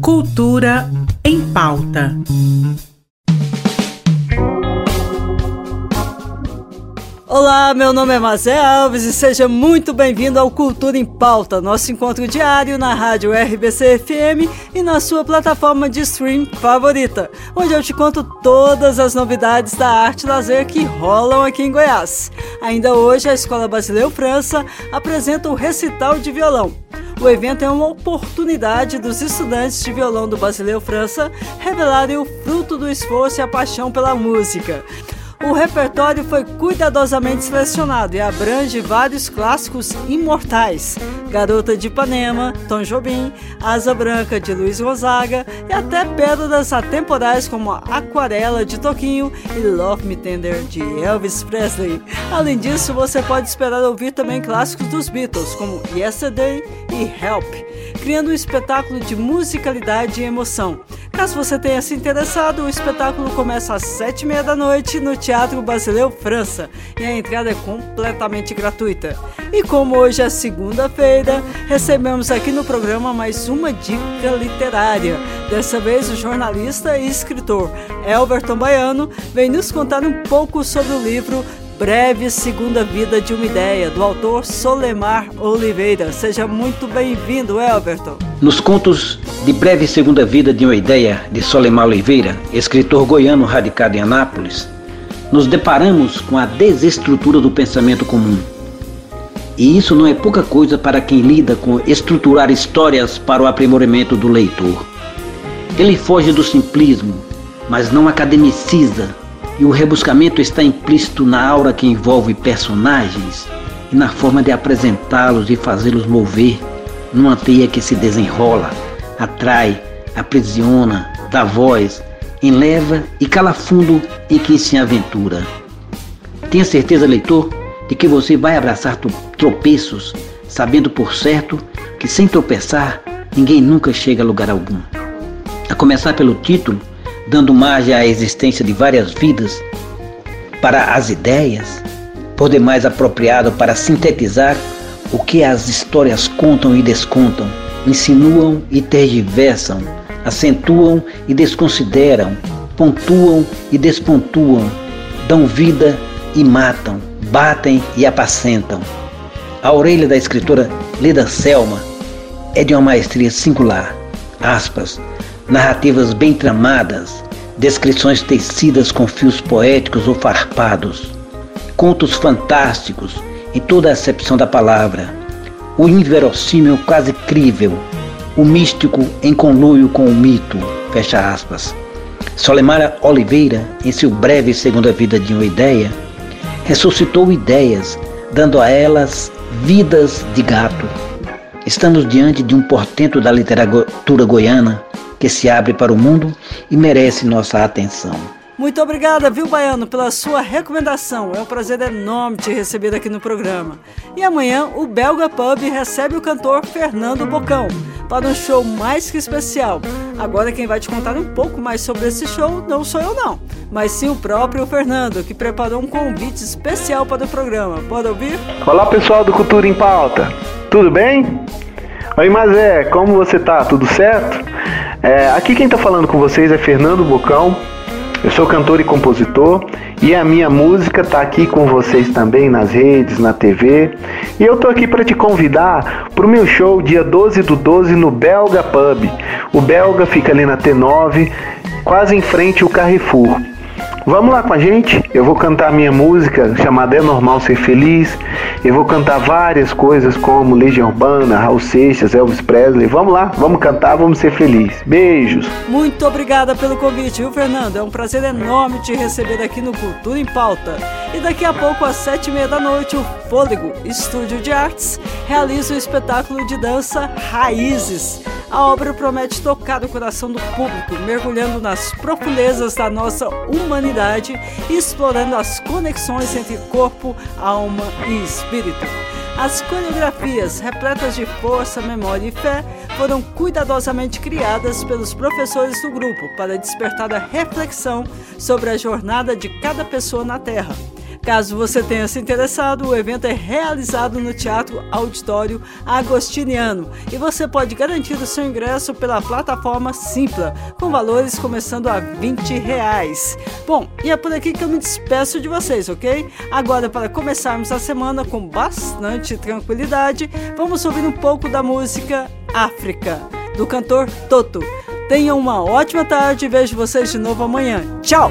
Cultura em pauta. Olá, meu nome é Mazé Alves e seja muito bem-vindo ao Cultura em Pauta, nosso encontro diário na rádio RBC FM e na sua plataforma de stream favorita, onde eu te conto todas as novidades da arte lazer que rolam aqui em Goiás. Ainda hoje, a Escola Basileu França apresenta o recital de violão. O evento é uma oportunidade dos estudantes de violão do Basileu França revelarem o fruto do esforço e a paixão pela música. O repertório foi cuidadosamente selecionado e abrange vários clássicos imortais: Garota de Ipanema, Tom Jobim, Asa Branca de Luiz Gonzaga e até pérolas atemporais como Aquarela de Toquinho e Love Me Tender de Elvis Presley. Além disso, você pode esperar ouvir também clássicos dos Beatles como Yesterday e Help, criando um espetáculo de musicalidade e emoção. Caso você tenha se interessado, o espetáculo começa às sete e meia da noite no Teatro Basileu França e a entrada é completamente gratuita. E como hoje é segunda-feira, recebemos aqui no programa mais uma dica literária. Dessa vez, o jornalista e escritor Elberton Baiano vem nos contar um pouco sobre o livro Breve Segunda Vida de uma Ideia, do autor Solemar Oliveira. Seja muito bem-vindo, Elberton. Nos contos de Breve Segunda Vida de uma Ideia, de Solemar Oliveira, escritor goiano radicado em Anápolis, nos deparamos com a desestrutura do pensamento comum. E isso não é pouca coisa para quem lida com estruturar histórias para o aprimoramento do leitor. Ele foge do simplismo, mas não academiciza e o rebuscamento está implícito na aura que envolve personagens e na forma de apresentá-los e fazê-los mover numa teia que se desenrola, atrai, aprisiona, dá voz, enleva e cala fundo em quem se aventura. Tenha certeza, leitor, de que você vai abraçar tropeços, sabendo por certo que sem tropeçar ninguém nunca chega a lugar algum. A começar pelo título, dando margem à existência de várias vidas para as ideias, por demais apropriado para sintetizar o que as histórias contam e descontam, insinuam e tergiversam, acentuam e desconsideram, pontuam e despontuam, dão vida e matam, batem e apacentam. A orelha da escritora Leda Selma é de uma maestria singular. Aspas, narrativas bem tramadas, descrições tecidas com fios poéticos ou farpados, contos fantásticos em toda a acepção da palavra, o inverossímil quase crível, o místico em conluio com o mito, fecha aspas. Solemara Oliveira, em seu breve Segunda Vida de uma Ideia, ressuscitou ideias, dando a elas vidas de gato. Estamos diante de um portento da literatura goiana que se abre para o mundo e merece nossa atenção. Muito obrigada, viu, Baiano, pela sua recomendação. É um prazer enorme te receber aqui no programa. E amanhã o Belga Pub recebe o cantor Fernando Bocão para um show mais que especial. Agora quem vai te contar um pouco mais sobre esse show não sou eu não, mas sim o próprio Fernando, que preparou um convite especial para o programa. Pode ouvir? Olá, pessoal do Cultura em Pauta. Tudo bem? Oi, Mazé, como você tá? Tudo certo? É, aqui quem está falando com vocês é Fernando Bocão. Eu sou cantor e compositor e a minha música está aqui com vocês também nas redes, na TV. E eu tô aqui para te convidar para o meu show dia 12 do 12 no Belga Pub. O Belga fica ali na T9, quase em frente ao Carrefour. Vamos lá com a gente? Eu vou cantar minha música chamada É Normal Ser Feliz. Eu vou cantar várias coisas como Legião Urbana, Raul Seixas, Elvis Presley. Vamos lá, vamos cantar, vamos ser felizes. Beijos. Muito obrigada pelo convite, viu, Fernando? É um prazer enorme te receber aqui no Cultura em Pauta. E daqui a pouco, às sete e meia da noite, o Fôlego Estúdio de Artes realiza o espetáculo de dança Raízes a obra promete tocar o coração do público, mergulhando nas profundezas da nossa humanidade e explorando as conexões entre corpo, alma e espírito. As coreografias, repletas de força, memória e fé, foram cuidadosamente criadas pelos professores do grupo para despertar a reflexão sobre a jornada de cada pessoa na Terra Caso você tenha se interessado, o evento é realizado no Teatro Auditório Agostiniano e você pode garantir o seu ingresso pela plataforma Simpla, com valores começando a 20 reais. Bom, e é por aqui que eu me despeço de vocês, ok? Agora, para começarmos a semana com bastante tranquilidade, vamos ouvir um pouco da música África, do cantor Toto. Tenham uma ótima tarde e vejo vocês de novo amanhã. Tchau!